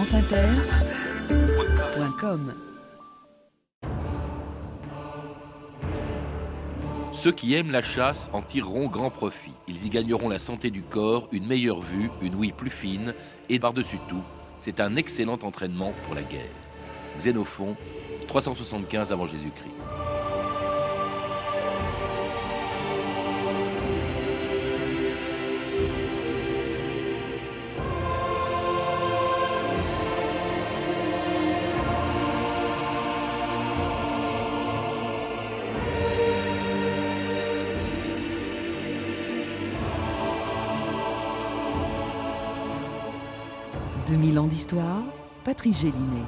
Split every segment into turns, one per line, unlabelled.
franceinter.com
Ceux qui aiment la chasse en tireront grand profit. Ils y gagneront la santé du corps, une meilleure vue, une ouïe plus fine et par-dessus tout, c'est un excellent entraînement pour la guerre. Xénophon, 375 avant Jésus-Christ.
2000 ans d'histoire, Patrice Gélinet.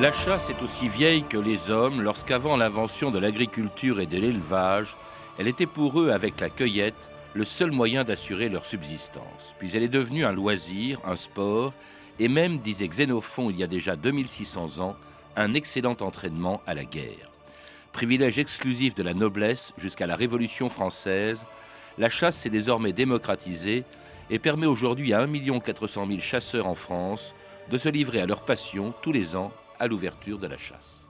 La chasse est aussi vieille que les hommes lorsqu'avant l'invention de l'agriculture et de l'élevage, elle était pour eux, avec la cueillette, le seul moyen d'assurer leur subsistance. Puis elle est devenue un loisir, un sport, et même, disait Xénophon il y a déjà 2600 ans, un excellent entraînement à la guerre. Privilège exclusif de la noblesse jusqu'à la Révolution française, la chasse s'est désormais démocratisée et permet aujourd'hui à 1 400 000 chasseurs en France de se livrer à leur passion tous les ans à l'ouverture de la chasse.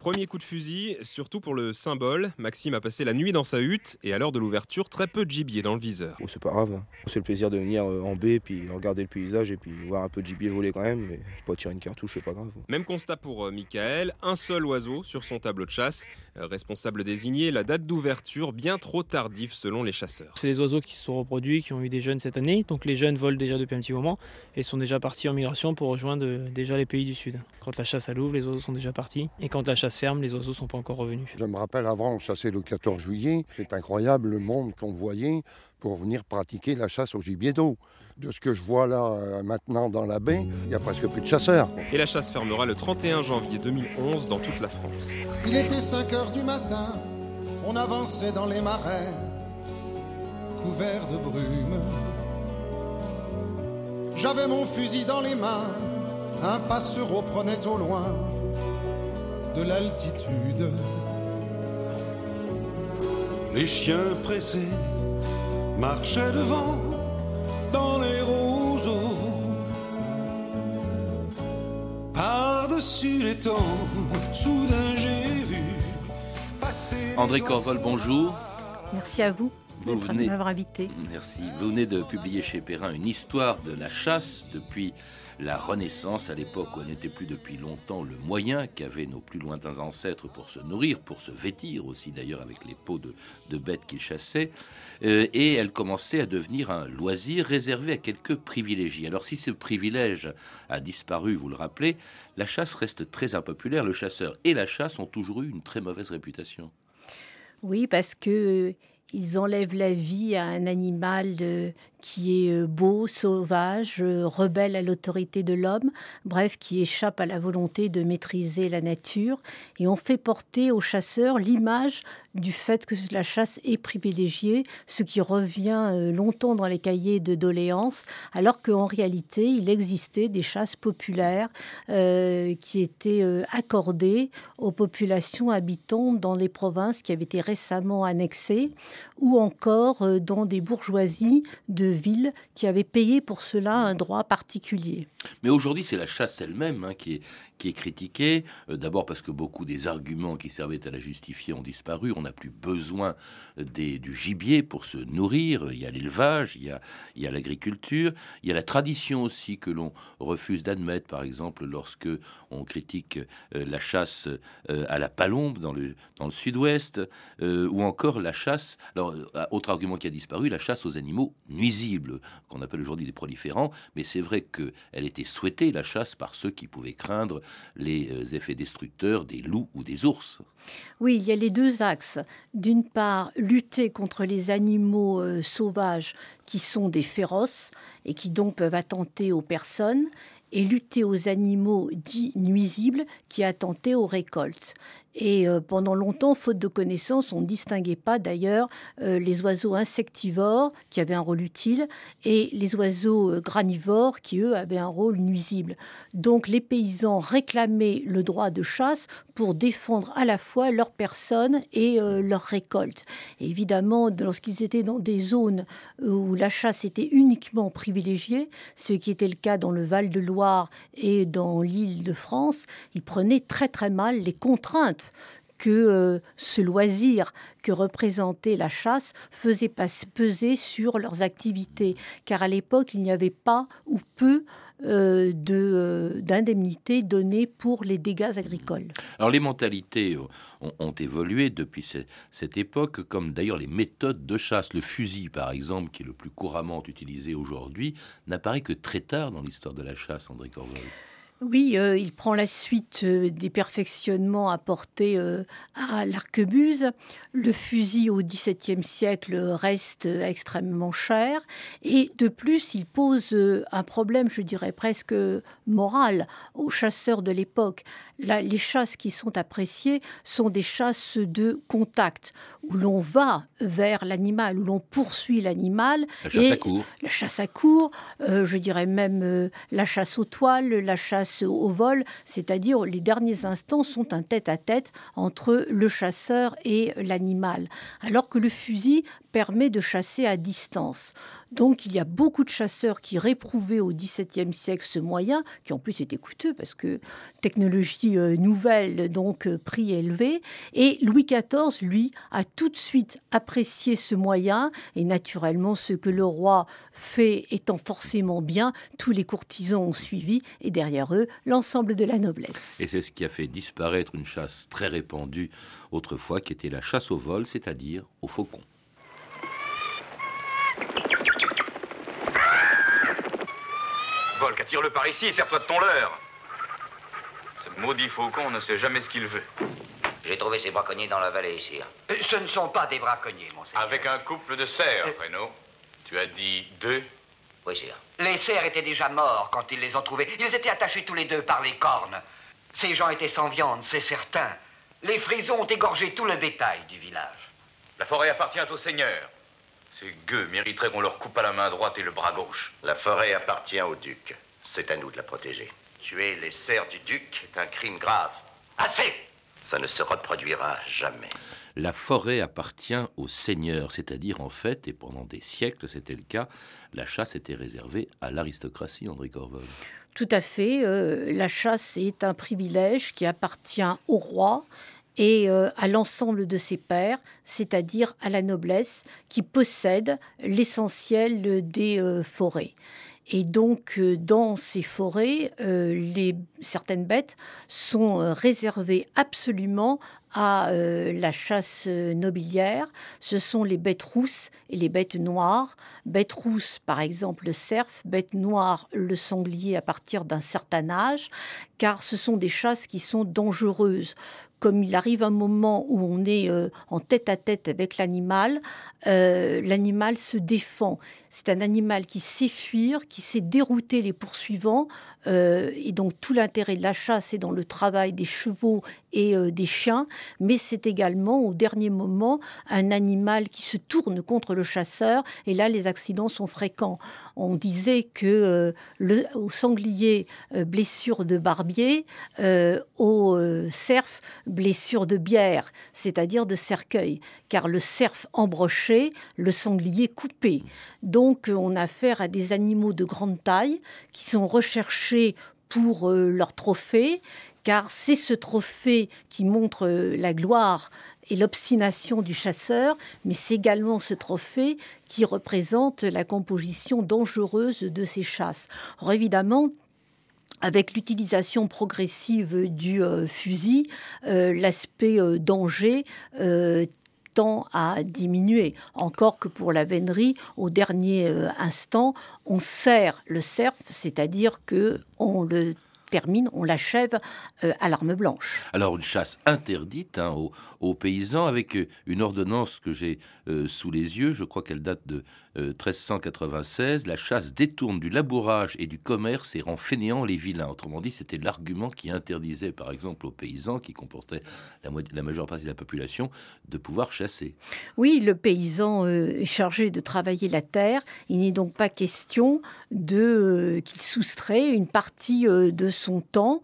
Premier coup de fusil, surtout pour le symbole. Maxime a passé la nuit dans sa hutte et à l'heure de l'ouverture, très peu de gibier dans le viseur.
Oh, c'est pas grave, hein. c'est le plaisir de venir euh, en baie, puis regarder le paysage et puis voir un peu de gibier voler quand même, mais je pas tirer une cartouche, c'est pas grave.
Même constat pour euh, Michael, un seul oiseau sur son tableau de chasse. Euh, responsable désigné, la date d'ouverture bien trop tardive selon les chasseurs.
C'est des oiseaux qui se sont reproduits, qui ont eu des jeunes cette année, donc les jeunes volent déjà depuis un petit moment et sont déjà partis en migration pour rejoindre déjà les pays du Sud. Quand la chasse à l'ouvre, les oiseaux sont déjà partis et quand la chasse ferme, les oiseaux sont encore revenu.
Je me rappelle avant, on chassait le 14 juillet. C'est incroyable le monde qu'on voyait pour venir pratiquer la chasse au gibier d'eau. De ce que je vois là euh, maintenant dans la baie, il n'y a presque plus de chasseurs.
Et la chasse fermera le 31 janvier 2011 dans toute la France.
Il était 5 heures du matin, on avançait dans les marais, couverts de brume. J'avais mon fusil dans les mains, un passereau prenait au loin de l'altitude. Les chiens pressés marchaient devant dans les roseaux. Par-dessus les temps, soudain j'ai vu passer.
André Corvol, bonjour.
Merci à vous. Vous venez, invité.
Merci. Vous venez de publier chez Perrin une histoire de la chasse depuis la Renaissance, à l'époque où n'était plus depuis longtemps le moyen qu'avaient nos plus lointains ancêtres pour se nourrir, pour se vêtir aussi d'ailleurs avec les peaux de, bêtes qu'ils chassaient, euh, et elle commençait à devenir un loisir réservé à quelques privilégiés. Alors si ce privilège a disparu, vous le rappelez, la chasse reste très impopulaire, le chasseur et la chasse ont toujours eu une très mauvaise réputation.
Oui, parce que ils enlèvent la vie à un animal euh, qui est euh, beau, sauvage, euh, rebelle à l'autorité de l'homme, bref, qui échappe à la volonté de maîtriser la nature. Et on fait porter aux chasseurs l'image du fait que la chasse est privilégiée, ce qui revient longtemps dans les cahiers de doléances, alors qu'en réalité, il existait des chasses populaires qui étaient accordées aux populations habitant dans les provinces qui avaient été récemment annexées ou encore euh, dans des bourgeoisies de qui avaient payé pour cela un droit particulier.
Mais aujourd'hui, c'est la chasse elle-même hein, qui, est, qui est critiquée. Euh, d'abord parce que beaucoup des arguments qui servaient à la justifier ont disparu. On n'a plus besoin du gibier pour se nourrir. Il y a l'élevage, il y a, l'agriculture, il y a la tradition aussi que l'on refuse d'admettre. Par exemple, lorsque on critique euh, la chasse à la palombe dans le, dans le sud-ouest, ou encore la chasse alors, euh, autre argument qui a disparu, la chasse aux animaux nuisibles, qu'on appelle aujourd'hui des proliférants, mais c'est vrai qu'elle était souhaitée, la chasse, par ceux qui pouvaient craindre les euh, effets destructeurs des loups ou des ours.
Oui, il y a les deux axes. D'une part, lutter contre les animaux euh, sauvages qui sont des féroces et qui donc peuvent attenter aux personnes, et lutter aux animaux dits nuisibles qui attentaient aux récoltes. Et euh, pendant longtemps, faute de connaissances, on ne distinguait pas d'ailleurs euh, les oiseaux insectivores qui avaient un rôle utile et les oiseaux euh, granivores qui, eux, avaient un rôle nuisible. Donc les paysans réclamaient le droit de chasse pour défendre à la fois leur personne et leur récolte. évidemment, lorsqu'ils étaient dans des zones où la chasse était uniquement privilégiée, ce qui était le cas dans le Val-de-Loire et dans l'île de France, ils prenaient très très mal les contraintes que euh, ce loisir que représentait la chasse faisait peser sur leurs activités, car à l'époque, il n'y avait pas ou peu euh, euh, d'indemnités données pour les dégâts agricoles.
Alors les mentalités ont, évolué depuis cette époque, comme d'ailleurs les méthodes de chasse. Le fusil, par exemple, qui est le plus couramment utilisé aujourd'hui, n'apparaît que très tard dans l'histoire de la chasse, André Corvol.
Oui, euh, il prend la suite euh, des perfectionnements apportés euh, à l'arquebuse. Le fusil au XVIIe siècle reste extrêmement cher. Et de plus, il pose un problème, je dirais presque moral, aux chasseurs de l'époque. Les chasses qui sont appréciées sont des chasses de contact, où l'on va vers l'animal, où l'on poursuit l'animal.
La chasse à court.
La chasse à court, je dirais même la chasse aux toiles, la chasse au vol, c'est-à-dire les derniers instants sont un tête-à-tête entre le chasseur et l'animal, alors que le fusil permet de chasser à distance. Donc il y a beaucoup de chasseurs qui réprouvaient au XVIIe siècle ce moyen, qui en plus était coûteux parce que technologie euh, nouvelle, donc euh, prix élevé. Et Louis XIV, lui, a tout de suite apprécié ce moyen. Et naturellement, ce que le roi fait étant forcément bien, tous les courtisans ont suivi et derrière eux, l'ensemble de la noblesse.
Et c'est ce qui a fait disparaître une chasse très répandue autrefois, qui était la chasse au vol, c'est-à-dire au faucon.
Volk, attire-le par ici et serre-toi de ton leurre. Ce maudit faucon ne sait jamais ce qu'il veut.
J'ai trouvé ces braconniers dans la vallée ici.
Euh, ce ne sont pas des braconniers, monseigneur.
Avec un couple de cerfs, euh... Tu as dit deux
Oui, sire.
Les cerfs étaient déjà morts quand ils les ont trouvés. Ils étaient attachés tous les deux par les cornes. Ces gens étaient sans viande, c'est certain. Les frisons ont égorgé tout le bétail du village.
La forêt appartient au seigneur. Ces gueux mériteraient qu'on leur coupe à la main droite et le bras gauche.
La forêt appartient au duc. C'est à nous de la protéger. Tuer les serfs du duc est un crime grave.
Assez
Ça ne se reproduira jamais.
La forêt appartient au seigneur, c'est-à-dire en fait, et pendant des siècles c'était le cas, la chasse était réservée à l'aristocratie, André Corvol.
Tout à fait. Euh, la chasse est un privilège qui appartient au roi et euh, à l'ensemble de ses pairs, c'est-à-dire à la noblesse qui possède l'essentiel des euh, forêts. Et donc, euh, dans ces forêts, certaines bêtes sont réservées absolument à la chasse nobiliaire. Ce sont les bêtes rousses et les bêtes noires. Bêtes rousses, par exemple, le cerf. Bête noire, le sanglier à partir d'un certain âge. Car ce sont des chasses qui sont dangereuses comme il arrive un moment où on est euh, en tête à tête avec l'animal, euh, l'animal se défend. C'est un animal qui sait fuir, qui sait dérouter les poursuivants. Euh, et donc tout l'intérêt de la chasse est dans le travail des chevaux et des chiens. Mais c'est également au dernier moment un animal qui se tourne contre le chasseur. Et là, les accidents sont fréquents. On disait que le, au sanglier, blessure de barbier, au cerf, blessure de bière, c'est-à-dire de cercueil, car le cerf embroché, le sanglier coupé. Donc on a affaire à des animaux de grande taille qui sont recherchés pour euh, leur trophée, car c'est ce trophée qui montre euh, la gloire et l'obstination du chasseur, mais c'est également ce trophée qui représente la composition dangereuse de ces chasses. Alors évidemment, avec l'utilisation progressive du euh, fusil, l'aspect danger tend à diminuer. Encore que pour la vénerie, au dernier instant, on serre le cerf, c'est-à-dire que on le termine, on l'achève euh, à l'arme blanche.
Alors une chasse interdite hein, aux, paysans avec euh, une ordonnance que j'ai euh, sous les yeux, je crois qu'elle date de 1396, la chasse détourne du labourage et du commerce et rend fainéants les vilains. Autrement dit, c'était l'argument qui interdisait, par exemple, aux paysans, qui comportaient la, la, majeure partie de la population, de pouvoir chasser.
Oui, le paysan est chargé de travailler la terre. Il n'est donc pas question de qu'il soustrait une partie de son temps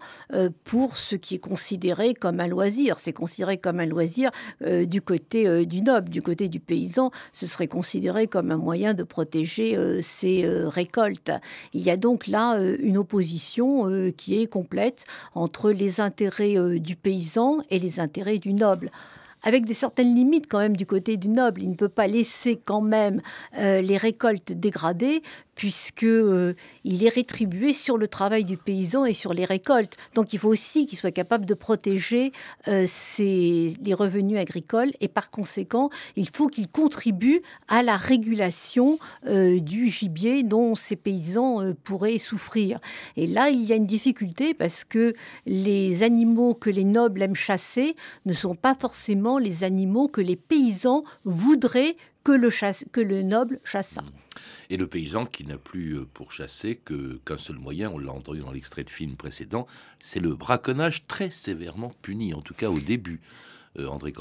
pour ce qui est considéré comme un loisir. C'est considéré comme un loisir du côté du noble, du côté du paysan, ce serait considéré comme un moyen de protéger ses récoltes. Il y a donc là une opposition qui est complète entre les intérêts du paysan et les intérêts du noble avec des certaines limites quand même du côté du noble. Il ne peut pas laisser quand même les récoltes dégradées puisque euh, il est rétribué sur le travail du paysan et sur les récoltes. Donc il faut aussi qu'il soit capable de protéger euh, les revenus agricoles et par conséquent, il faut qu'il contribue à la régulation euh, du gibier dont ces paysans pourraient souffrir. Et là, il y a une difficulté parce que les animaux que les nobles aiment chasser ne sont pas forcément les animaux que les paysans voudraient que le, que noble chassât.
Et le paysan qui n'a plus euh, pour chasser qu'un seul moyen, on l'a entendu dans l'extrait de film précédent, c'est le braconnage très sévèrement puni, en tout cas au début. Euh, André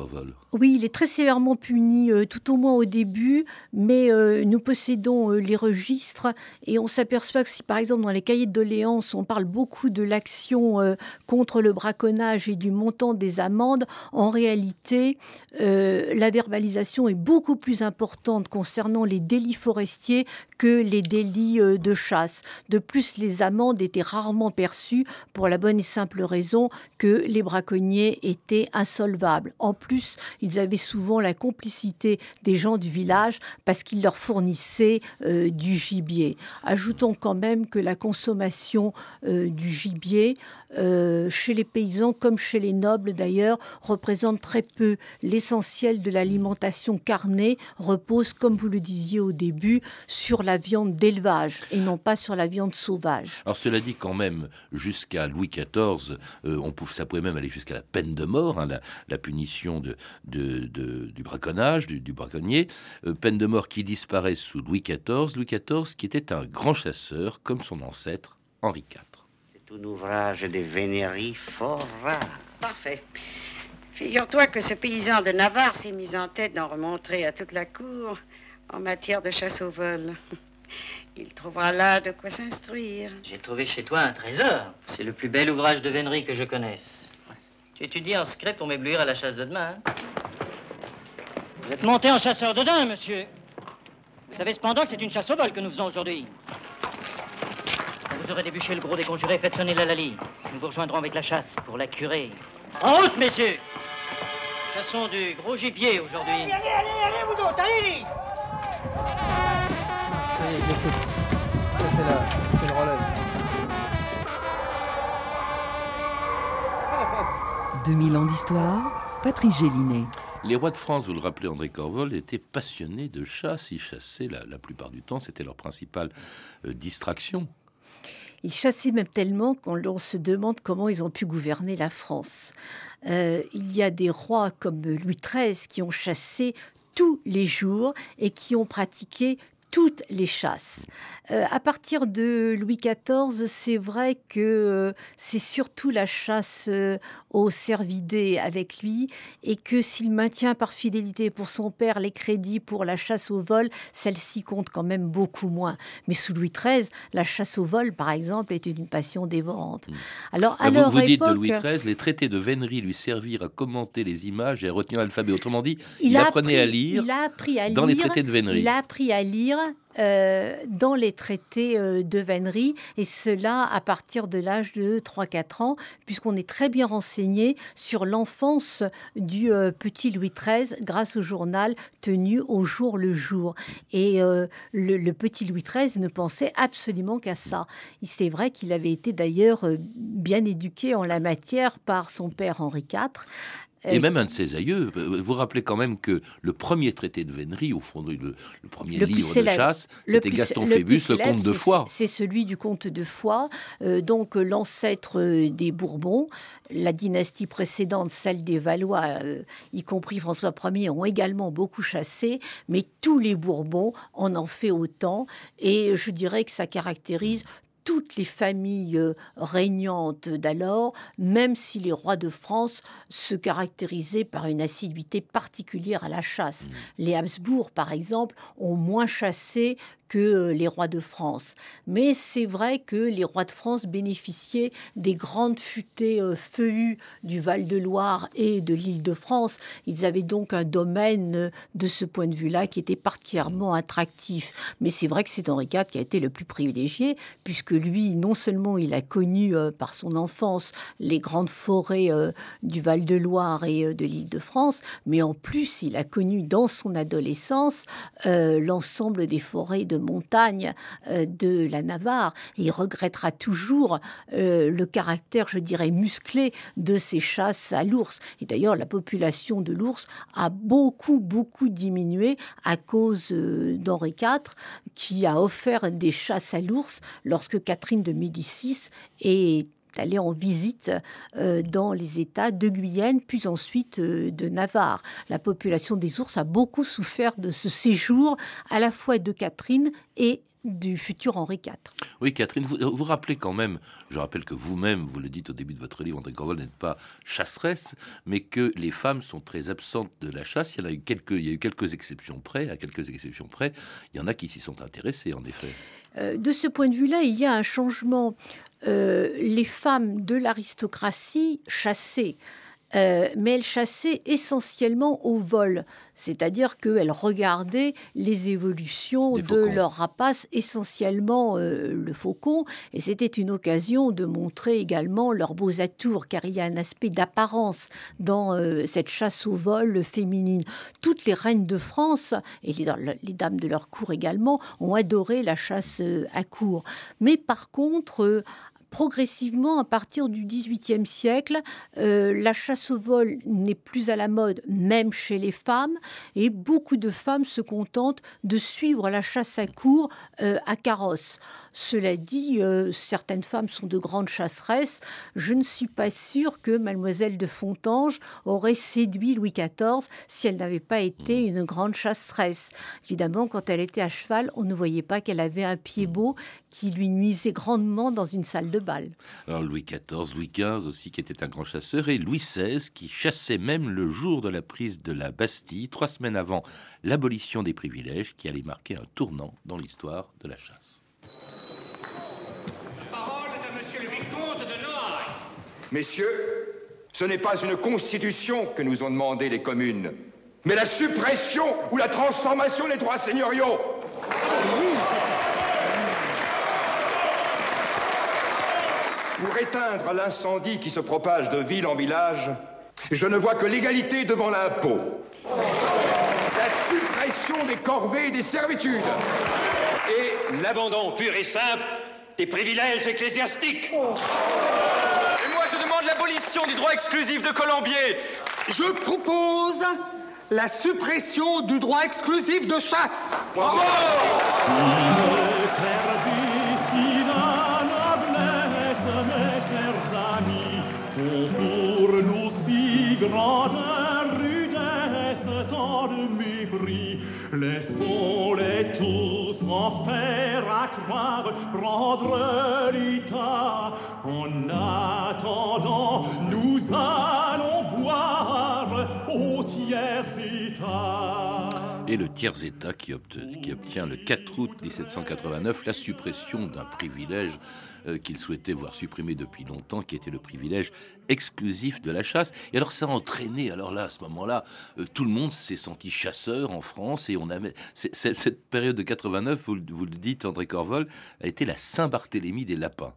Oui, il est très sévèrement puni, euh, tout au moins au début, mais euh, nous possédons les registres et on s'aperçoit que si par exemple dans les cahiers de doléances on parle beaucoup de l'action contre le braconnage et du montant des amendes, en réalité la verbalisation est beaucoup plus importante concernant les délits forestiers que les délits de chasse. De plus, les amendes étaient rarement perçues pour la bonne et simple raison que les braconniers étaient insolvables. En plus, ils avaient souvent la complicité des gens du village parce qu'ils leur fournissaient euh, du gibier. Ajoutons quand même que la consommation euh, du gibier euh, chez les paysans comme chez les nobles d'ailleurs représente très peu. L'essentiel de l'alimentation carnée repose, comme vous le disiez au début, sur la viande d'élevage et non pas sur la viande sauvage.
Cela dit quand même, jusqu'à Louis XIV, ça même aller jusqu'à la peine de mort, hein, la punition de, du braconnage, du, braconnier, euh, peine de mort qui disparaît sous Louis XIV, Louis XIV qui était un grand chasseur comme son ancêtre Henri IV.
C'est un ouvrage de vénérie fort rare.
Parfait. Figure-toi que ce paysan de Navarre s'est mis en tête d'en remontrer à toute la cour en matière de chasse au vol. Il trouvera là de quoi s'instruire.
J'ai trouvé chez toi un trésor. C'est le plus bel ouvrage de vénerie que je connaisse. Tu étudies en secret pour m'éblouir à la chasse de demain. Hein? Vous êtes monté en chasseur de daims, monsieur. Vous savez cependant que c'est une chasse au vol que nous faisons aujourd'hui. Quand vous aurez débouché le gros des conjurés, faites sonner la lalie. Nous vous rejoindrons avec la chasse pour la curer. En route, messieurs Chassons du gros gibier aujourd'hui.
Allez, allez, allez, allez, vous autres, allez
Ça, c'est le
2000 ans d'histoire, Patrice Gélinet.
Les rois de France, vous le rappelez André Corvol, étaient passionnés de chasse. Ils chassaient la, plupart du temps, c'était leur principale euh, distraction.
Ils chassaient même tellement qu'on se demande comment ils ont pu gouverner la France. Euh, il y a des rois comme Louis XIII qui ont chassé tous les jours et qui ont pratiqué toutes les chasses. Euh, à partir de Louis XIV, c'est vrai que euh, c'est surtout la chasse euh, aux cervidés avec lui et que s'il maintient par fidélité pour son père les crédits pour la chasse au vol, celle-ci compte quand même beaucoup moins. Mais sous Louis XIII, la chasse au vol, par exemple, était une passion dévorante. Mmh.
Alors, à vous, vous dites de Louis XIII, les traités de vénerie lui servirent à commenter les images et à retenir l'alphabet. Autrement dit, il, apprenait à lire
il a appris à
dans les traités de vénerie.
Il a appris à lire euh, dans les traités euh, de vannerie, et cela à partir de l'âge de 3-4 ans, puisqu'on est très bien renseigné sur l'enfance du euh, petit Louis XIII grâce au journal tenu au jour le jour. Et le, petit Louis XIII ne pensait absolument qu'à ça. C'est vrai qu'il avait été d'ailleurs bien éduqué en la matière par son père Henri IV.
Et même un de ses aïeux. Vous vous rappelez quand même que le premier traité de vénerie, au fond, le, le premier
Le
livre de chasse, c'était Gaston Phébus, le comte de Foix.
C'est celui du comte de Foix, euh, donc euh, l'ancêtre euh, des Bourbons. La dynastie précédente, celle des Valois, euh, y compris François Ier, ont également beaucoup chassé, mais tous les Bourbons en ont fait autant. Et je dirais que ça caractérise toutes les familles euh, régnantes d'alors, même si les rois de France se caractérisaient par une assiduité particulière à la chasse. Les Habsbourg, par exemple, ont moins chassé que euh, les rois de France. Mais c'est vrai que les rois de France bénéficiaient des grandes futaies euh, feuillues du Val-de-Loire et de l'Île-de-France. Ils avaient donc un domaine euh, de ce point de vue-là qui était particulièrement attractif. Mais c'est vrai que c'est Henri IV qui a été le plus privilégié, puisque lui, non seulement il a connu par son enfance les grandes forêts du Val-de-Loire et de l'Île-de-France, mais en plus, il a connu dans son adolescence l'ensemble des forêts de montagne euh, de la Navarre. Il regrettera toujours euh, le caractère, je dirais, musclé de ces chasses à l'ours. Et d'ailleurs, la population de l'ours a beaucoup, beaucoup diminué à cause euh, d'Henri IV, qui a offert des chasses à l'ours lorsque Catherine de Médicis est allée en visite euh, dans les États de Guyane, puis ensuite euh, de Navarre. La population des ours a beaucoup souffert de ce séjour, à la fois de Catherine et du futur Henri IV.
Oui, Catherine, vous vous rappelez quand même, je rappelle que vous-même, vous le dites au début de votre livre, André Corval n'êtes pas chasseresse, mais que les femmes sont très absentes de la chasse. Il y en a eu quelques, il y a eu quelques exceptions près, à quelques exceptions près. Il y en a qui s'y sont intéressées, en effet.
Euh, de ce point de vue-là, il y a un changement. Euh, les femmes de l'aristocratie chassaient. Euh, mais elles chassaient essentiellement au vol, c'est-à-dire qu'elles regardaient les évolutions de
faucons.
leur rapace, essentiellement euh, le faucon, et c'était une occasion de montrer également leurs beaux atours, car il y a un aspect d'apparence dans euh, cette chasse au vol féminine. Toutes les reines de France, et les, les dames de leur cour également, ont adoré la chasse à cour. Mais par contre, progressivement, à partir du XVIIIe siècle, euh, la chasse au vol n'est plus à la mode, même chez les femmes, et beaucoup de femmes se contentent de suivre la chasse à cours euh, à carrosse. Cela dit, euh, certaines femmes sont de grandes chasseresses. Je ne suis pas sûre que Mademoiselle de Fontanges aurait séduit Louis XIV si elle n'avait pas été une grande chasseresse. Évidemment, quand elle était à cheval, on ne voyait pas qu'elle avait un pied beau qui lui nuisait grandement dans une salle de
Alors Louis XIV, Louis XV aussi, qui était un grand chasseur, et Louis XVI, qui chassait même le jour de la prise de la Bastille, trois semaines avant l'abolition des privilèges, qui allait marquer un tournant dans l'histoire de la chasse.
Parole de monsieur le vicomte de Noailles.
Messieurs, ce n'est pas une constitution que nous ont demandé les communes, mais la suppression ou la transformation des droits seigneuriaux. Pour éteindre l'incendie qui se propage de ville en village, je ne vois que l'égalité devant l'impôt. La suppression des corvées et des servitudes.
Et l'abandon pur et simple des privilèges ecclésiastiques. Et moi, je demande l'abolition du droit exclusif de Colombier.
Je propose la suppression du droit exclusif de chasse.
Bravo
faire à croire, prendre l'état. En attendant, nous allons
Le tiers-État qui, obt- qui obtient le 4 août 1789 la suppression d'un privilège euh, qu'il souhaitait voir supprimé depuis longtemps, qui était le privilège exclusif de la chasse. Et alors ça a entraîné, alors là, à ce moment-là, euh, tout le monde s'est senti chasseur en France, et on c'est- cette période de 89, vous, le- dites, André Corvol, a été la Saint-Barthélemy des lapins.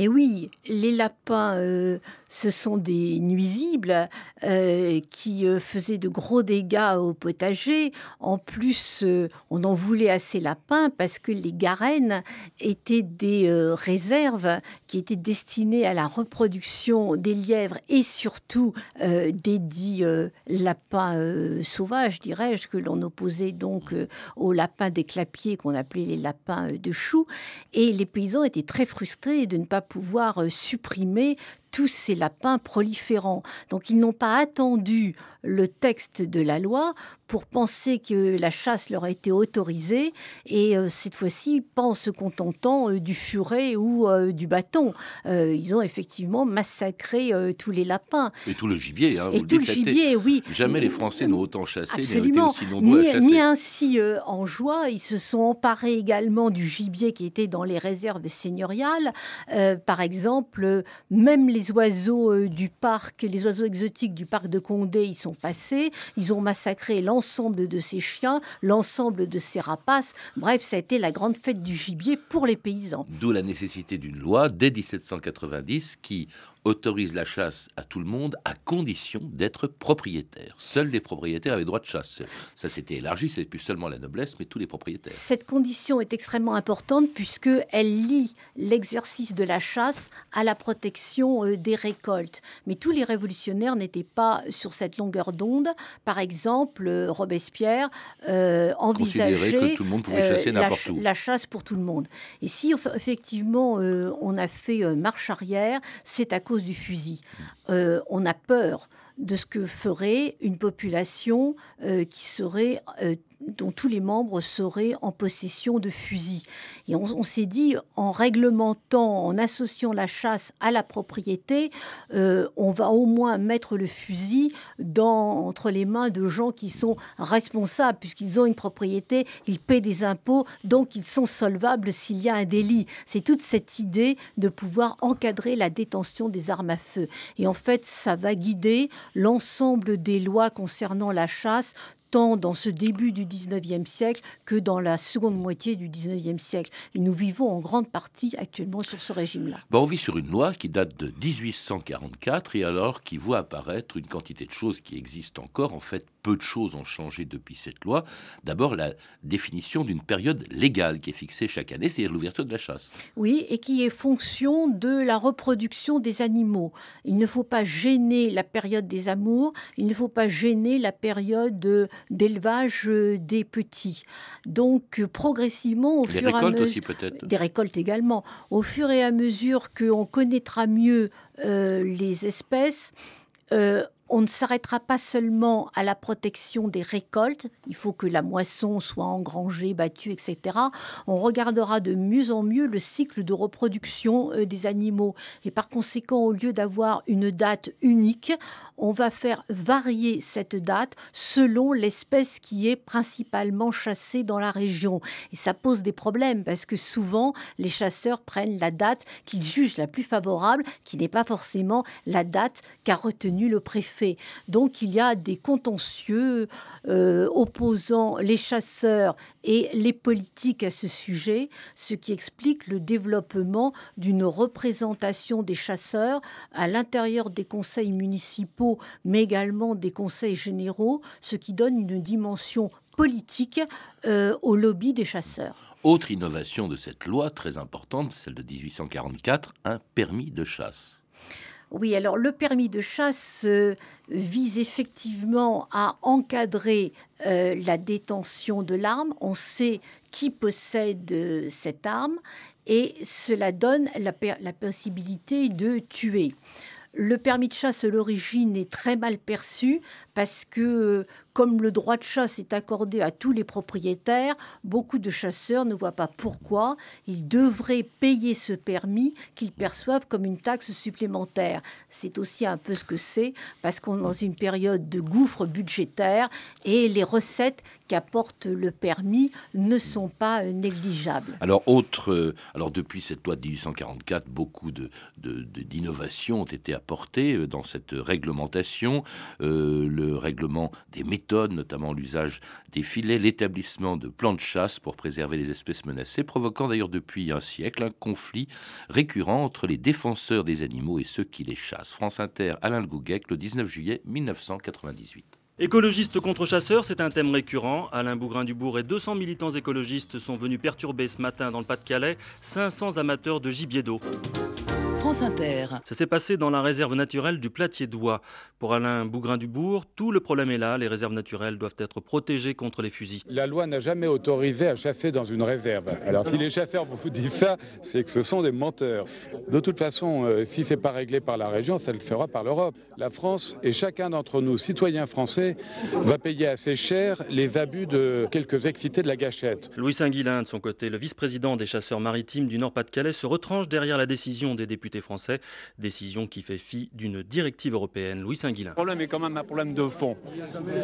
Et oui, les lapins euh, ce sont des nuisibles euh, qui euh, faisaient de gros dégâts au potager. En plus, euh, on en voulait à ces lapins parce que les garennes étaient des réserves qui étaient destinées à la reproduction des lièvres et surtout des dits lapins sauvages, dirais-je, que l'on opposait donc aux lapins des clapiers qu'on appelait les lapins de chou. Et les paysans étaient très frustrés de ne pas pouvoir supprimer tous ces lapins proliférants. Donc ils n'ont pas attendu le texte de la loi pour penser que la chasse leur a été autorisée et euh, cette fois-ci pas en se contentant euh, du furet ou euh, du bâton. ils ont effectivement massacré tous les lapins.
Et tout le gibier. Hein,
et tout le gibier, oui.
Jamais les Français n'ont autant chassé,
Absolument.
aussi nombreux
ni,
à chasser.
Ni ainsi en joie. Ils se sont emparés également du gibier qui était dans les réserves seigneuriales. par exemple, même les oiseaux du parc, les oiseaux exotiques du parc de Condé, ils sont passés. Ils ont massacré l'ensemble de ces chiens, l'ensemble de ces rapaces. Bref, ça a été la grande fête du gibier pour les paysans.
D'où la nécessité d'une loi dès 1790 qui autorise la chasse à tout le monde à condition d'être propriétaire. Seuls les propriétaires avaient droit de chasse. Ça s'était élargi, c'est plus seulement la noblesse, mais tous les propriétaires.
Cette condition est extrêmement importante puisque elle lie l'exercice de la chasse à la protection euh, des récoltes. Mais tous les révolutionnaires n'étaient pas sur cette longueur d'onde. Par exemple, euh, Robespierre euh, envisageait
que tout le monde pouvait chasser n'importe
où. La chasse pour tout le monde. Et si effectivement on a fait marche arrière, c'est à cause du fusil. Euh, on a peur de ce que ferait une population euh, qui serait euh, dont tous les membres seraient en possession de fusils. Et on, s'est dit, en réglementant, en associant la chasse à la propriété, euh, on va au moins mettre le fusil dans, entre les mains de gens qui sont responsables, puisqu'ils ont une propriété, ils paient des impôts, donc ils sont solvables s'il y a un délit. C'est toute cette idée de pouvoir encadrer la détention des armes à feu. Et en fait, ça va guider l'ensemble des lois concernant la chasse tant dans ce début du 19e siècle que dans la seconde moitié du 19e siècle. Et nous vivons en grande partie actuellement sur ce régime-là.
on vit sur une loi qui date de 1844 et alors qui voit apparaître une quantité de choses qui existent encore. En fait, peu de choses ont changé depuis cette loi. D'abord, la définition d'une période légale qui est fixée chaque année, c'est-à-dire l'ouverture de la chasse.
Oui, et qui est fonction de la reproduction des animaux. Il ne faut pas gêner la période des amours, il ne faut pas gêner la période d'élevage des petits. Donc, progressivement, au
des
fur et à
mesure... aussi, peut-être.
Des récoltes également. Au fur et à mesure qu'on connaîtra mieux euh, les espèces, euh, on ne s'arrêtera pas seulement à la protection des récoltes, il faut que la moisson soit engrangée, battue, etc. On regardera de mieux en mieux le cycle de reproduction euh, des animaux. Et par conséquent, au lieu d'avoir une date unique, on va faire varier cette date selon l'espèce qui est principalement chassée dans la région. Et ça pose des problèmes parce que souvent, les chasseurs prennent la date qu'ils jugent la plus favorable, qui n'est pas forcément la date qu'a retenue le préfet. Donc il y a des contentieux euh, opposant les chasseurs et les politiques à ce sujet, ce qui explique le développement d'une représentation des chasseurs à l'intérieur des conseils municipaux, mais également des conseils généraux, ce qui donne une dimension politique euh, au lobby des chasseurs.
Autre innovation de cette loi très importante, celle de 1844, un permis de chasse.
Oui, alors le permis de chasse euh, vise effectivement à encadrer euh, la détention de l'arme. On sait qui possède euh, cette arme et cela donne la, la possibilité de tuer. Le permis de chasse à l'origine est très mal perçu parce que comme le droit de chasse est accordé à tous les propriétaires, beaucoup de chasseurs ne voient pas pourquoi ils devraient payer ce permis qu'ils perçoivent comme une taxe supplémentaire. C'est aussi un peu ce que c'est, parce qu'on est dans une période de gouffre budgétaire et les recettes qu'apporte le permis ne sont pas négligeables.
Alors, autre, euh, alors depuis cette loi de 1844, beaucoup d'innovations de, de, ont été apportées euh, dans cette réglementation. Euh, le le règlement des notamment l'usage des filets, l'établissement de plans de chasse pour préserver les espèces menacées, provoquant d'ailleurs depuis un siècle un conflit récurrent entre les défenseurs des animaux et ceux qui les chassent. France Inter, Alain Le Gouguec, le 19 juillet 1998.
Écologistes contre chasseurs, c'est un thème récurrent. Alain Bougrain-Dubourg et 200 militants écologistes sont venus perturber ce matin dans le Pas-de-Calais 500 amateurs de gibier d'eau.
France Inter.
Ça s'est passé dans la réserve naturelle du Platier d'Oie. Pour Alain Bougrain-Dubourg, tout le problème est là. Les réserves naturelles doivent être protégées contre les fusils.
La loi n'a jamais autorisé à chasser dans une réserve. Alors si les chasseurs vous disent ça, c'est que ce sont des menteurs. De toute façon, euh, si c'est pas réglé par la région, ça le fera par l'Europe. La France et chacun d'entre nous, citoyens français, va payer assez cher les abus de quelques excités de la gâchette.
Louis Saint-Guillain, de son côté, le vice-président des chasseurs maritimes du Nord-Pas-de-Calais, se retranche derrière la décision des députés français, décision qui fait fi d'une directive européenne. Louis Saint-Guillain.
Le problème est quand même un problème de fond.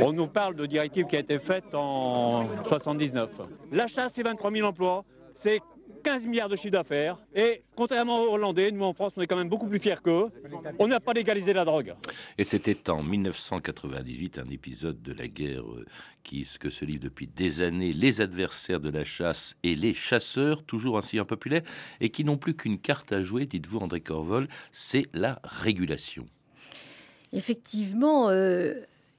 On nous parle de directive qui a été faite en 79. La chasse, c'est 23 000 emplois, c'est 15 milliards de chiffre d'affaires. Et contrairement aux Hollandais, nous en France, on est quand même beaucoup plus fiers qu'eux. On n'a pas légalisé la drogue.
Et c'était en 1998 un épisode de la guerre euh, qui ce que se livre depuis des années les adversaires de la chasse et les chasseurs, toujours ainsi impopulaires, et qui n'ont plus qu'une carte à jouer, dites-vous André Corvol, c'est la régulation.
Effectivement, euh,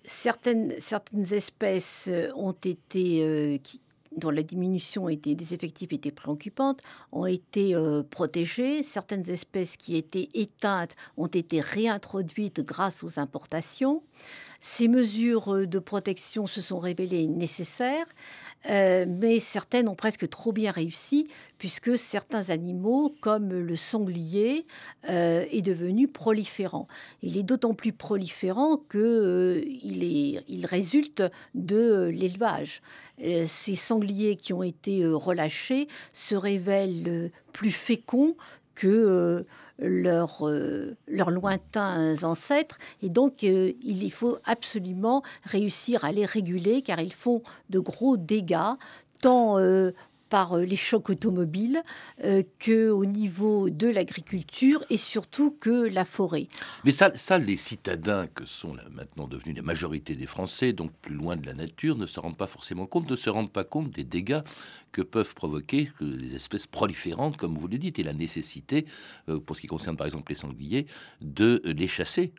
certaines, certaines espèces ont été, euh, qui, dont la diminution était, des effectifs était préoccupante, ont été euh, protégées. Certaines espèces qui étaient éteintes ont été réintroduites grâce aux importations. Ces mesures euh, de protection se sont révélées nécessaires, euh, mais certaines ont presque trop bien réussi, puisque certains animaux, comme le sanglier, euh, est devenu proliférant. Il est d'autant plus proliférant qu'il euh, il résulte de l'élevage. Ces sangliers qui ont été relâchés se révèlent plus féconds que euh, leurs, euh, leurs lointains ancêtres. Et donc, euh, il faut absolument réussir à les réguler car ils font de gros dégâts, tant euh, les chocs automobiles euh, que au niveau de l'agriculture et surtout que la forêt.
Mais ça, ça, les citadins que sont maintenant devenus la majorité des Français, donc plus loin de la nature, ne se rendent pas forcément compte, ne se rendent pas compte des dégâts que peuvent provoquer que les espèces proliférantes, comme vous le dites, et la nécessité, euh, pour ce qui concerne par exemple les sangliers, de les chasser.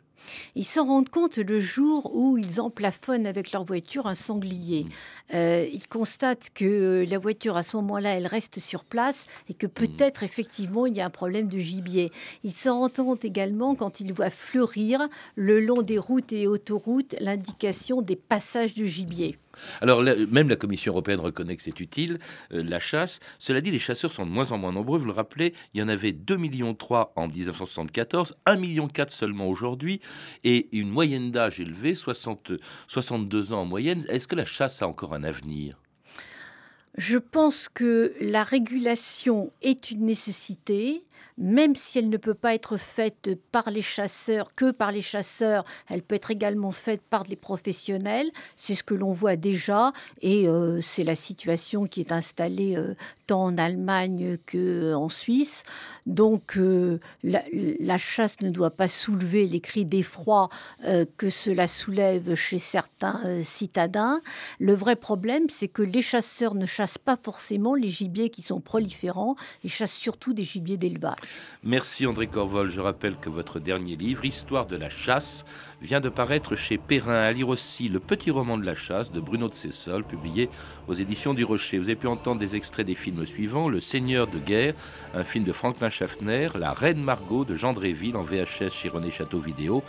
Ils s'en rendent compte le jour où ils emplafonnent avec leur voiture un sanglier. Euh, ils constatent que la voiture, à ce moment-là, elle reste sur place et que peut-être, effectivement, il y a un problème de gibier. Ils s'en rendent compte également quand ils voient fleurir le long des routes et autoroutes l'indication des passages de gibier.
Alors, même la Commission européenne reconnaît que c'est utile, euh, la chasse. Cela dit, les chasseurs sont de moins en moins nombreux. Vous le rappelez, il y en avait 2,3 millions en 1974, 1,4 million seulement aujourd'hui, et une moyenne d'âge élevée, 60, 62 ans en moyenne. Est-ce que la chasse a encore un avenir?
Je pense que la régulation est une nécessité, même si elle ne peut pas être faite par les chasseurs, que par les chasseurs, elle peut être également faite par des professionnels. C'est ce que l'on voit déjà, et euh, c'est la situation qui est installée euh, tant en Allemagne qu'en Suisse. Donc euh, la, la chasse ne doit pas soulever les cris d'effroi euh, que cela soulève chez certains euh, citadins. Le vrai problème, c'est que les chasseurs ne chassent pas forcément les gibiers qui sont proliférants, ils chassent surtout des gibiers d'élevage.
Merci André Corvol. Je rappelle que votre dernier livre, Histoire de la chasse, vient de paraître chez Perrin. À lire aussi Le petit roman de la chasse de Bruno de Cessol, publié aux éditions du Rocher. Vous avez pu entendre des extraits des films suivants Le Seigneur de guerre, un film de Franklin Schaffner, La Reine Margot de Jean Dréville en VHS chez René Château Vidéo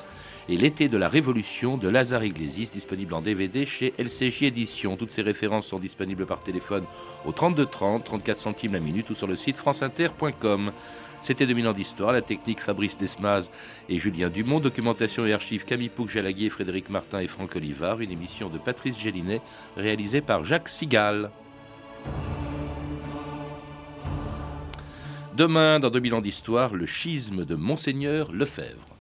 et L'été de la Révolution de Lazare Iglesias, disponible en DVD chez LCJ Éditions. Toutes ces références sont disponibles par téléphone au 32 30, 34 centimes la minute ou sur le site franceinter.com. C'était 2000 ans d'histoire, la technique Fabrice Desmaz et Julien Dumont, documentation et archives Camille Pouc-Jalaguier, Frédéric Martin et Franck Olivard, une émission de Patrice Gélinet réalisée par Jacques Sigal. Demain, dans 2000 ans d'histoire, le schisme de Monseigneur Lefebvre.